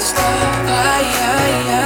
stop. I, I,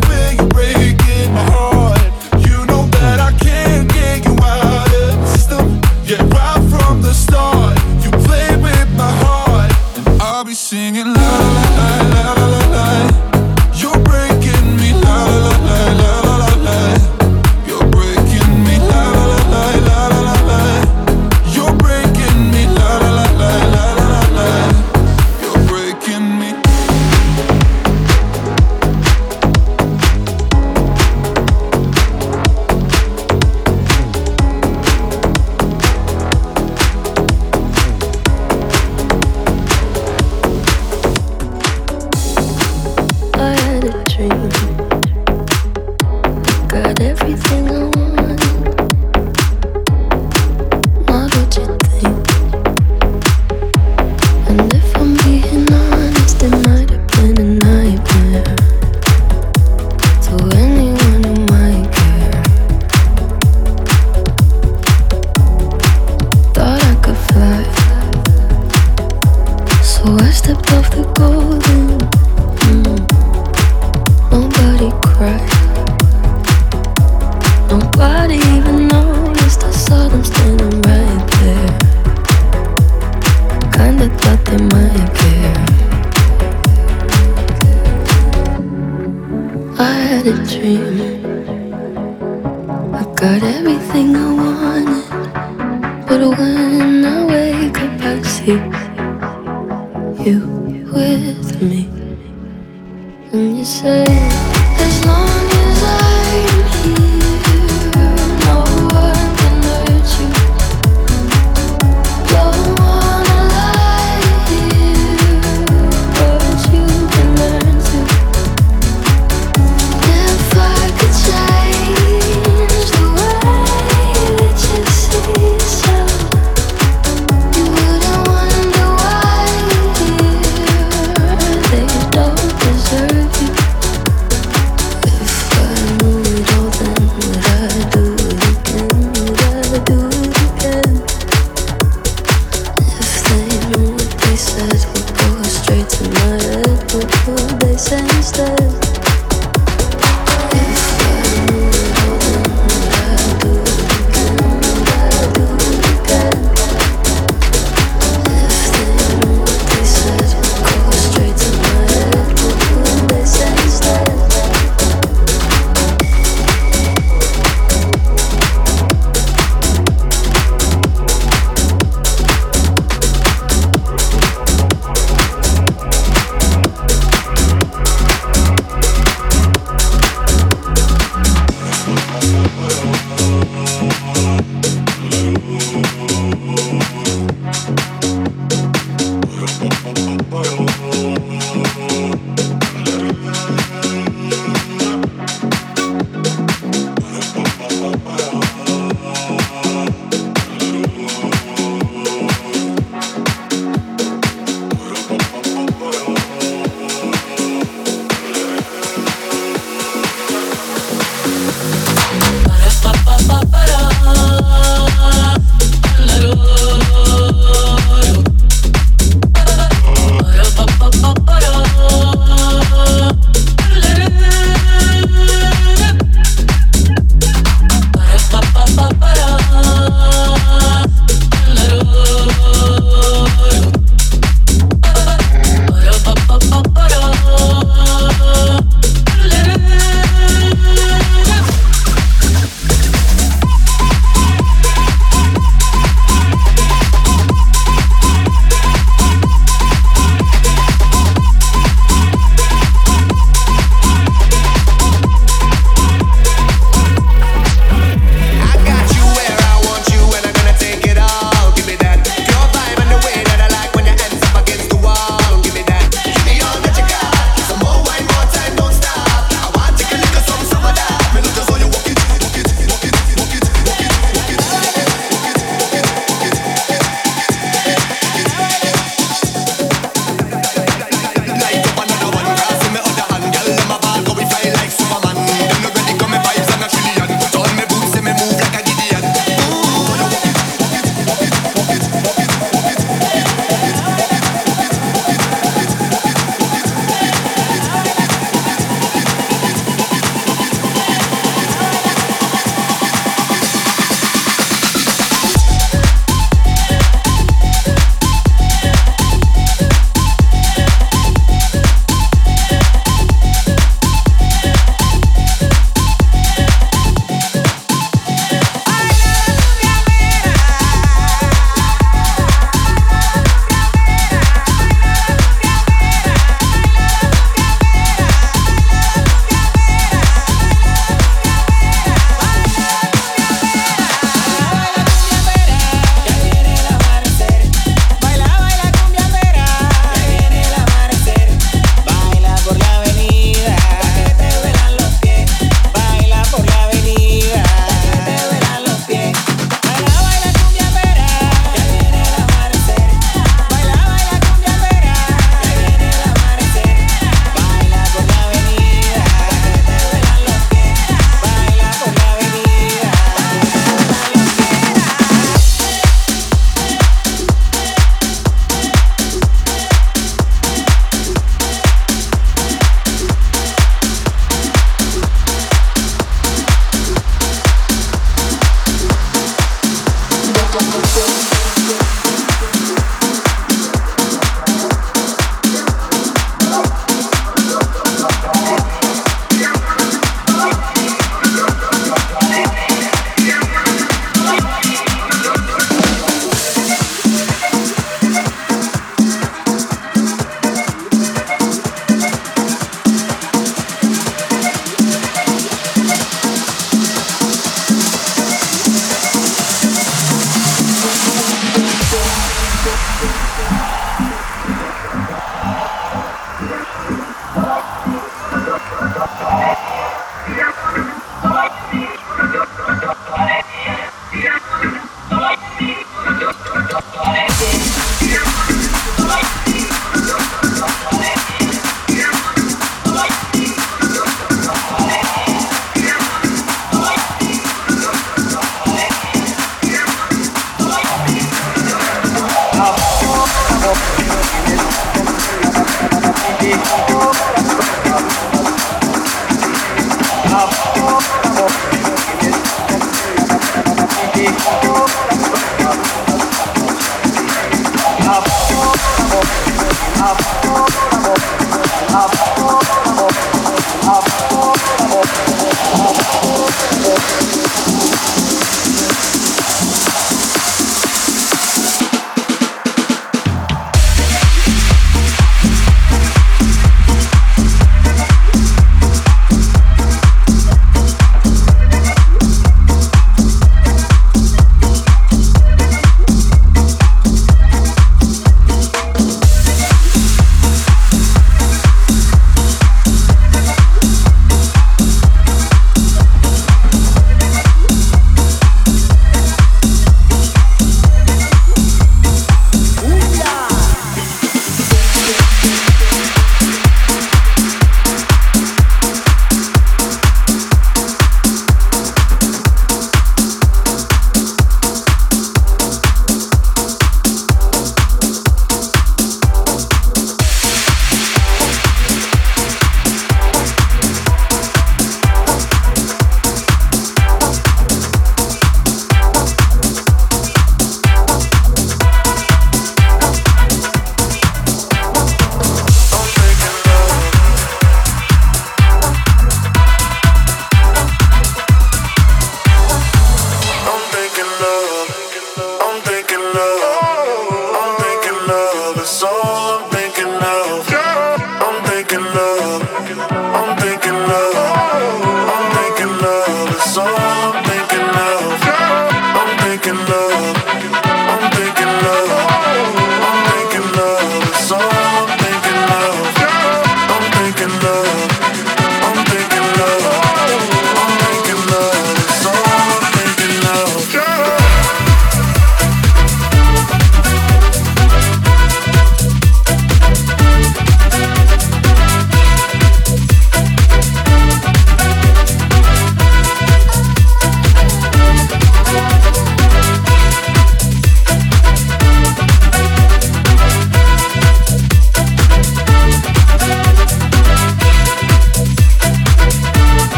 singing had a dream. I got everything I wanted. But when I wake up, I see you with me. And you say,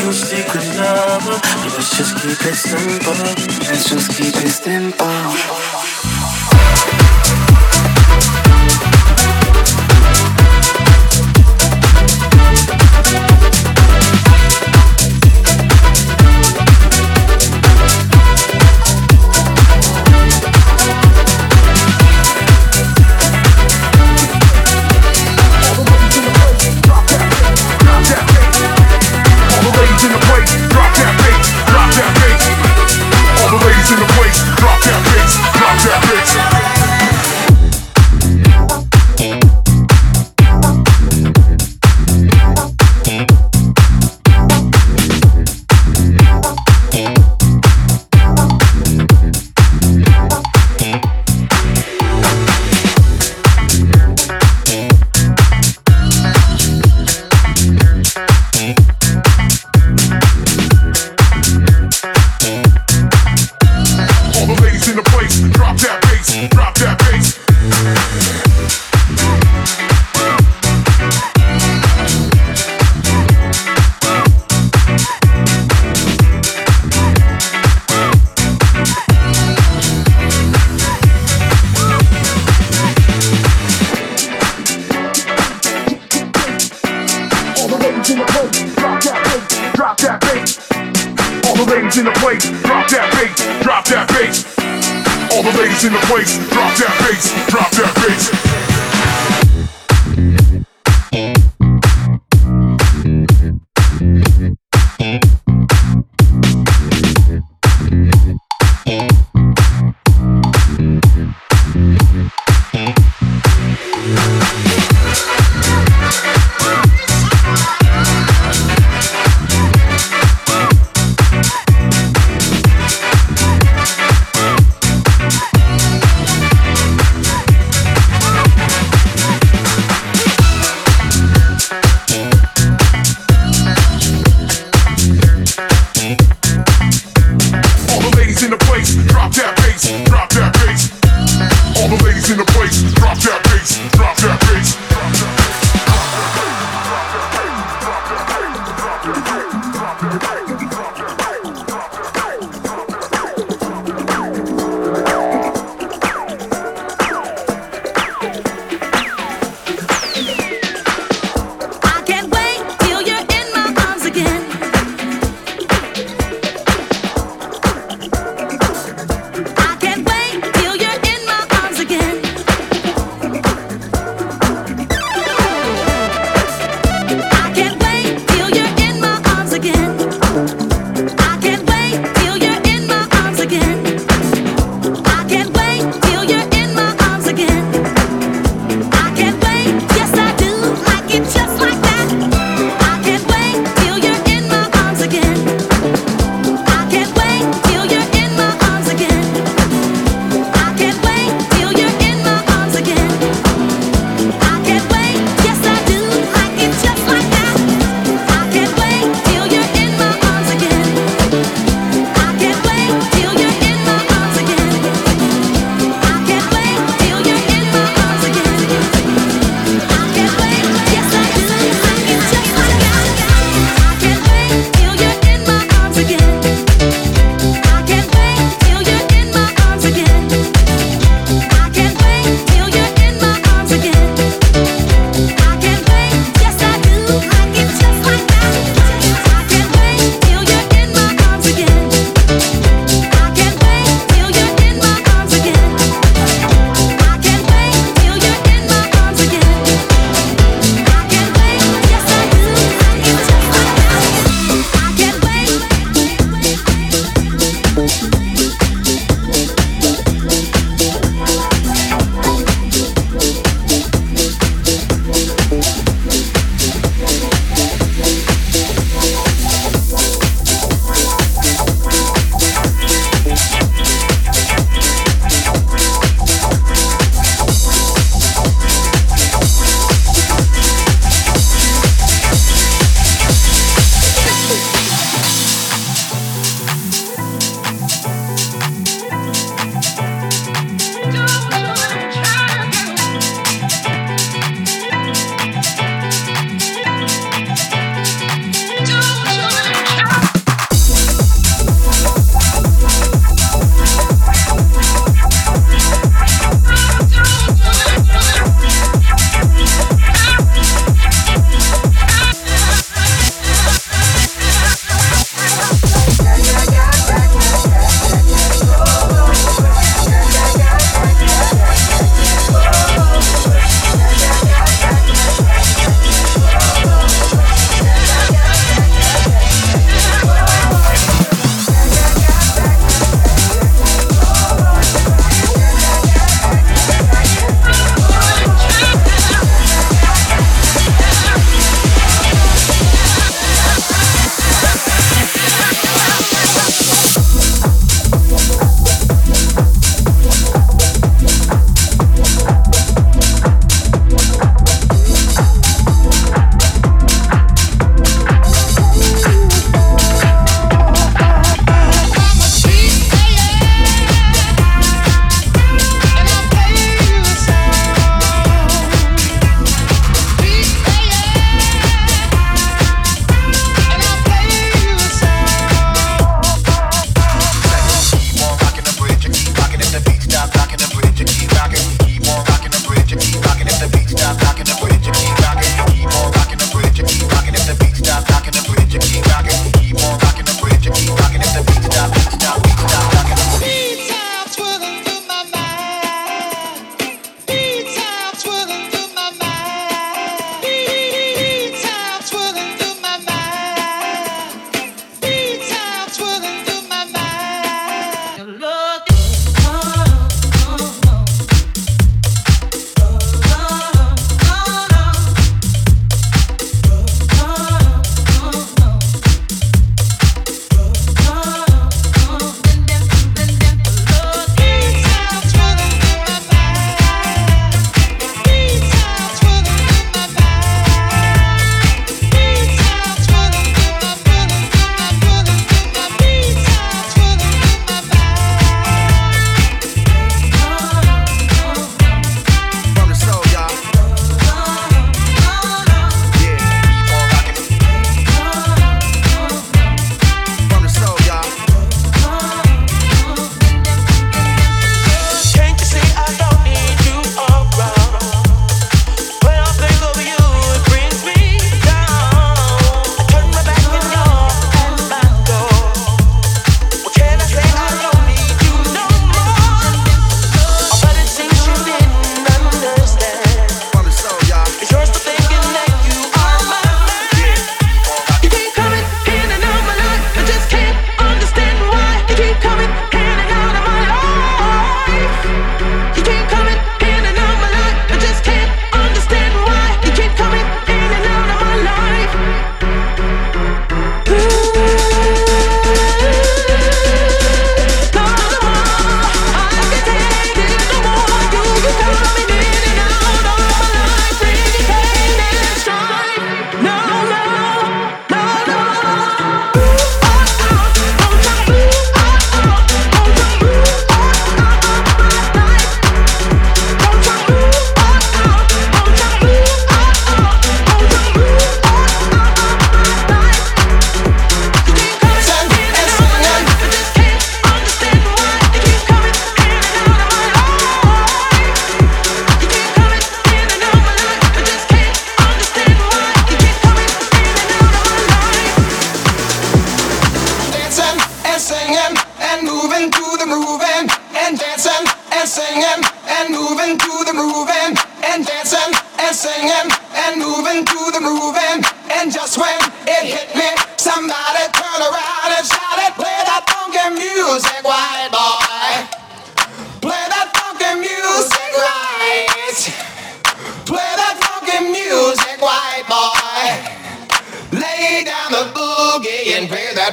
your secret lover. Let's just keep it simple. Let's just keep it simple.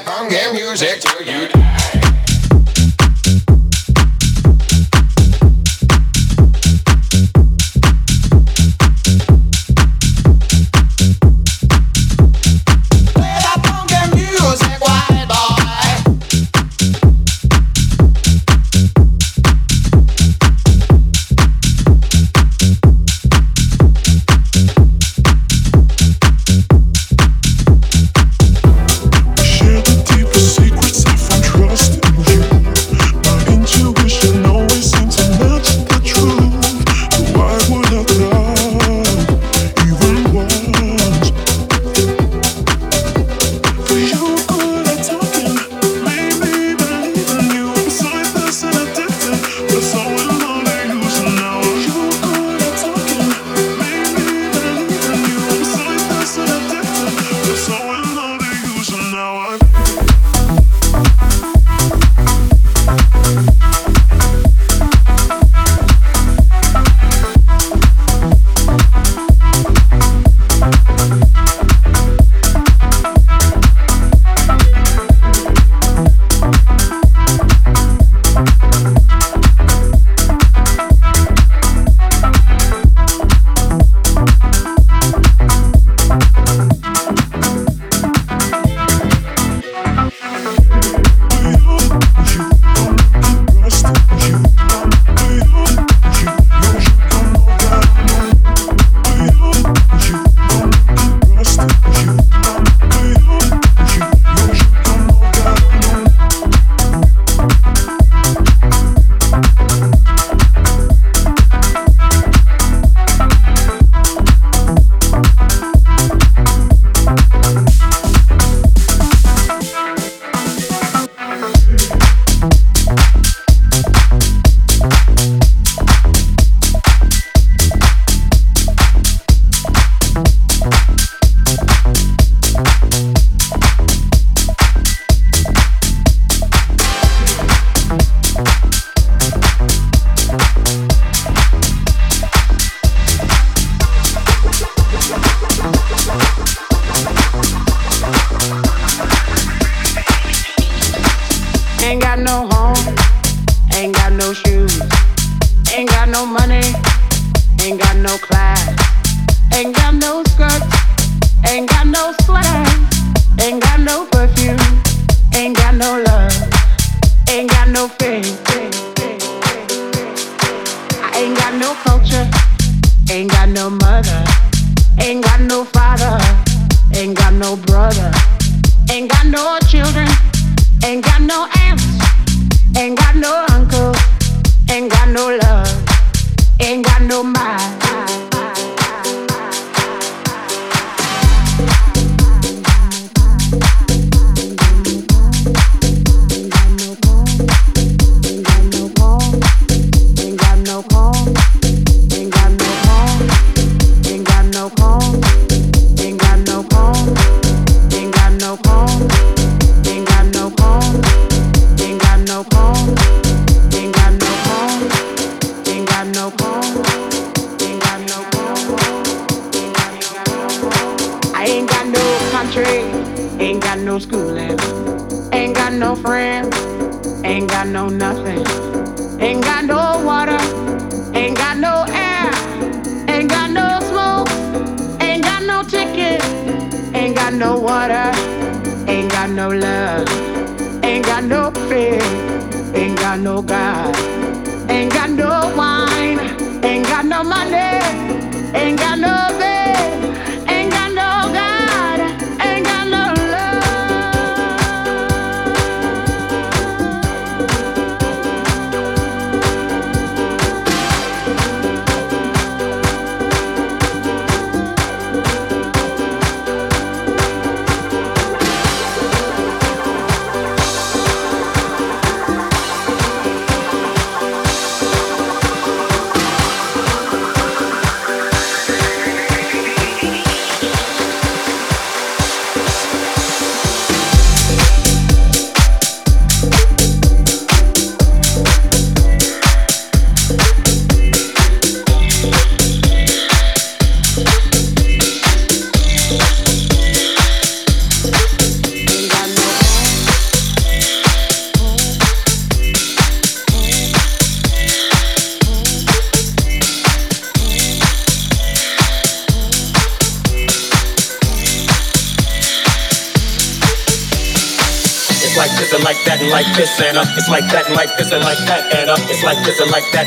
That funky music to you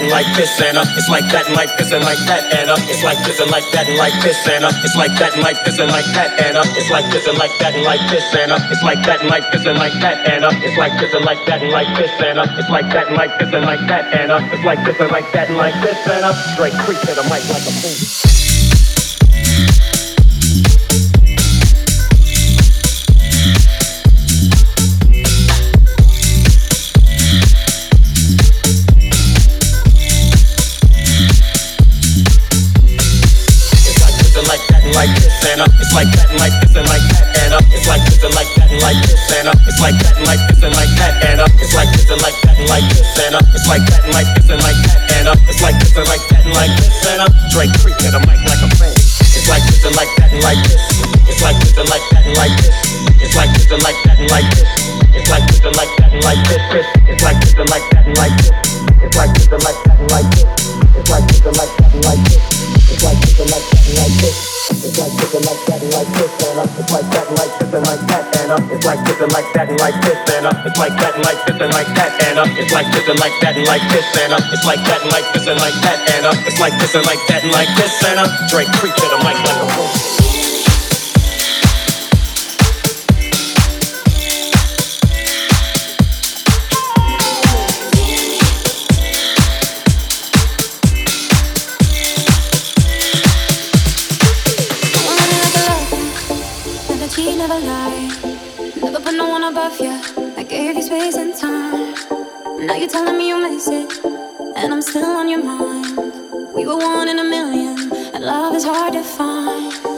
and like this and uh, it's like that and like this and like that and uh, it's like this and like that and like this and uh, it's like that and like this and like that and uh, it's like this and like that and like this and uh, it's like that and like this and like that and uh, it's like this and like that and like this and uh, it's like that and like this and like that and uh, it's like this and like that and like this and uh, straight creep to the mic like a fool. And uh, it's like that and like this and like that and uh, it's like this and like that and like this and uh, it's like that and like this and like that and uh, it's like this and like that and like this and uh, it's like that and like this and like that and uh, it's like this and like that and like this and uh, Dre creep to the mic like a fan. It's like this and like that and like this. It's like this and like that and like this. It's like this and like that and like this. It's like this and like that and like this. It's like this and like that and like this. It's like this and like that and like this. It's like this and like that and like this. It's like this and like that and like this. It's like this and like that and like this and up. It's like that and like this and like that and up. It's like this and like that and like this and up. It's like that and like this and like that and up. It's like this and like that and like this and up. It's like that and like this and like that and up. It's like this and like that and like this and up. Dre preach to the mic like a fool. Telling me you miss it, and I'm still on your mind. We were one in a million, and love is hard to find.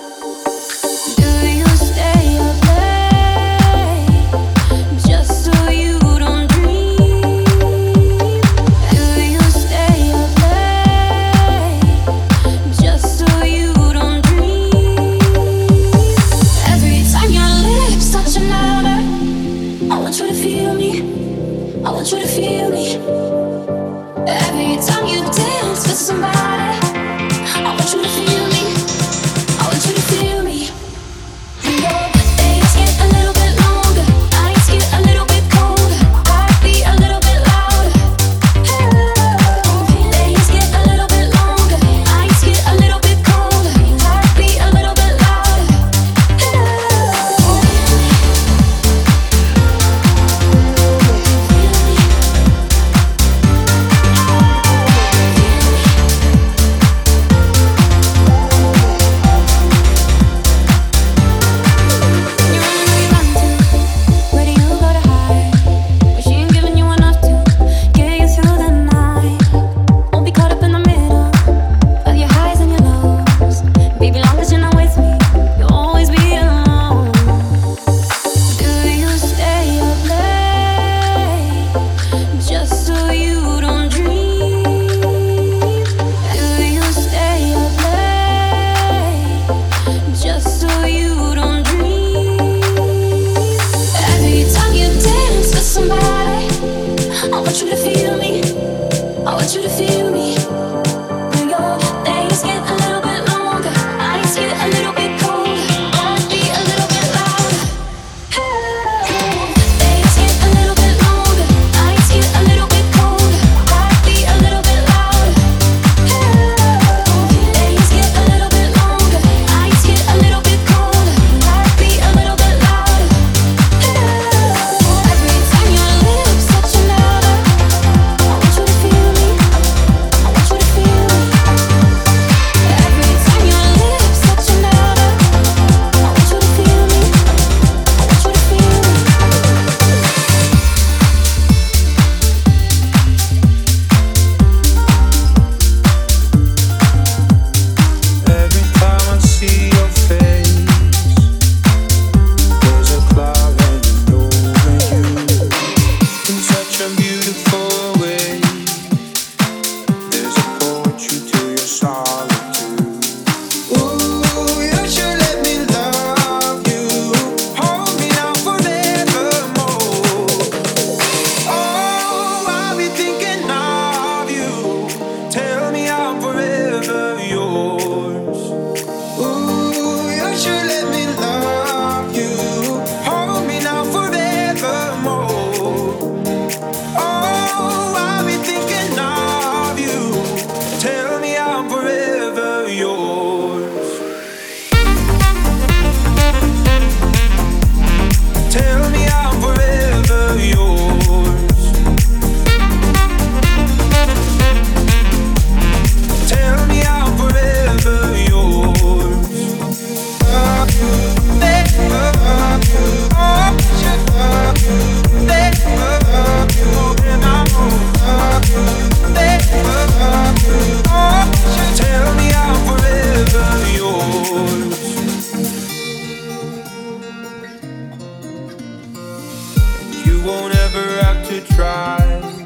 won't ever have to try.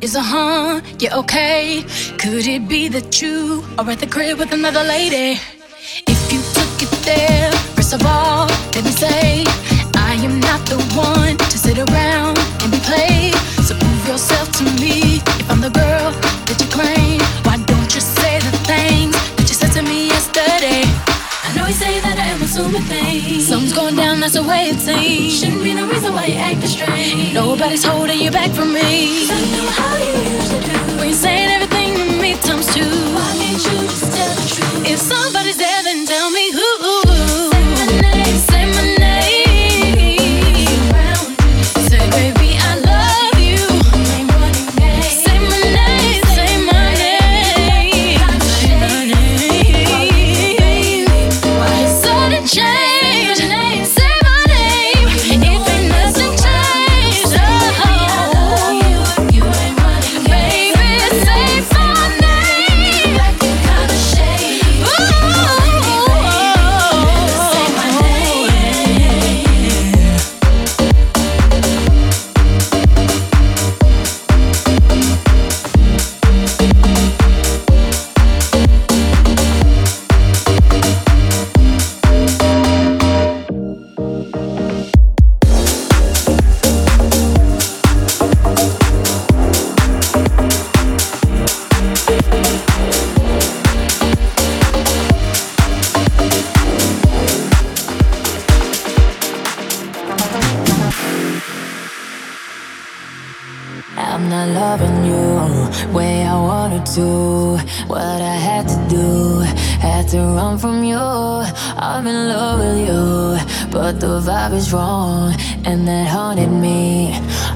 is a huh, You okay. Could it be that you are at the crib with another lady? If you took it there, first of all, let me say, I am not the one to sit around and be played. down, that's the way it seems. Shouldn't be no reason why you act strange. Nobody's holding you back from me. I know how you used to do. When you're saying everything to me times two.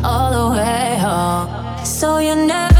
all the way home. So you never.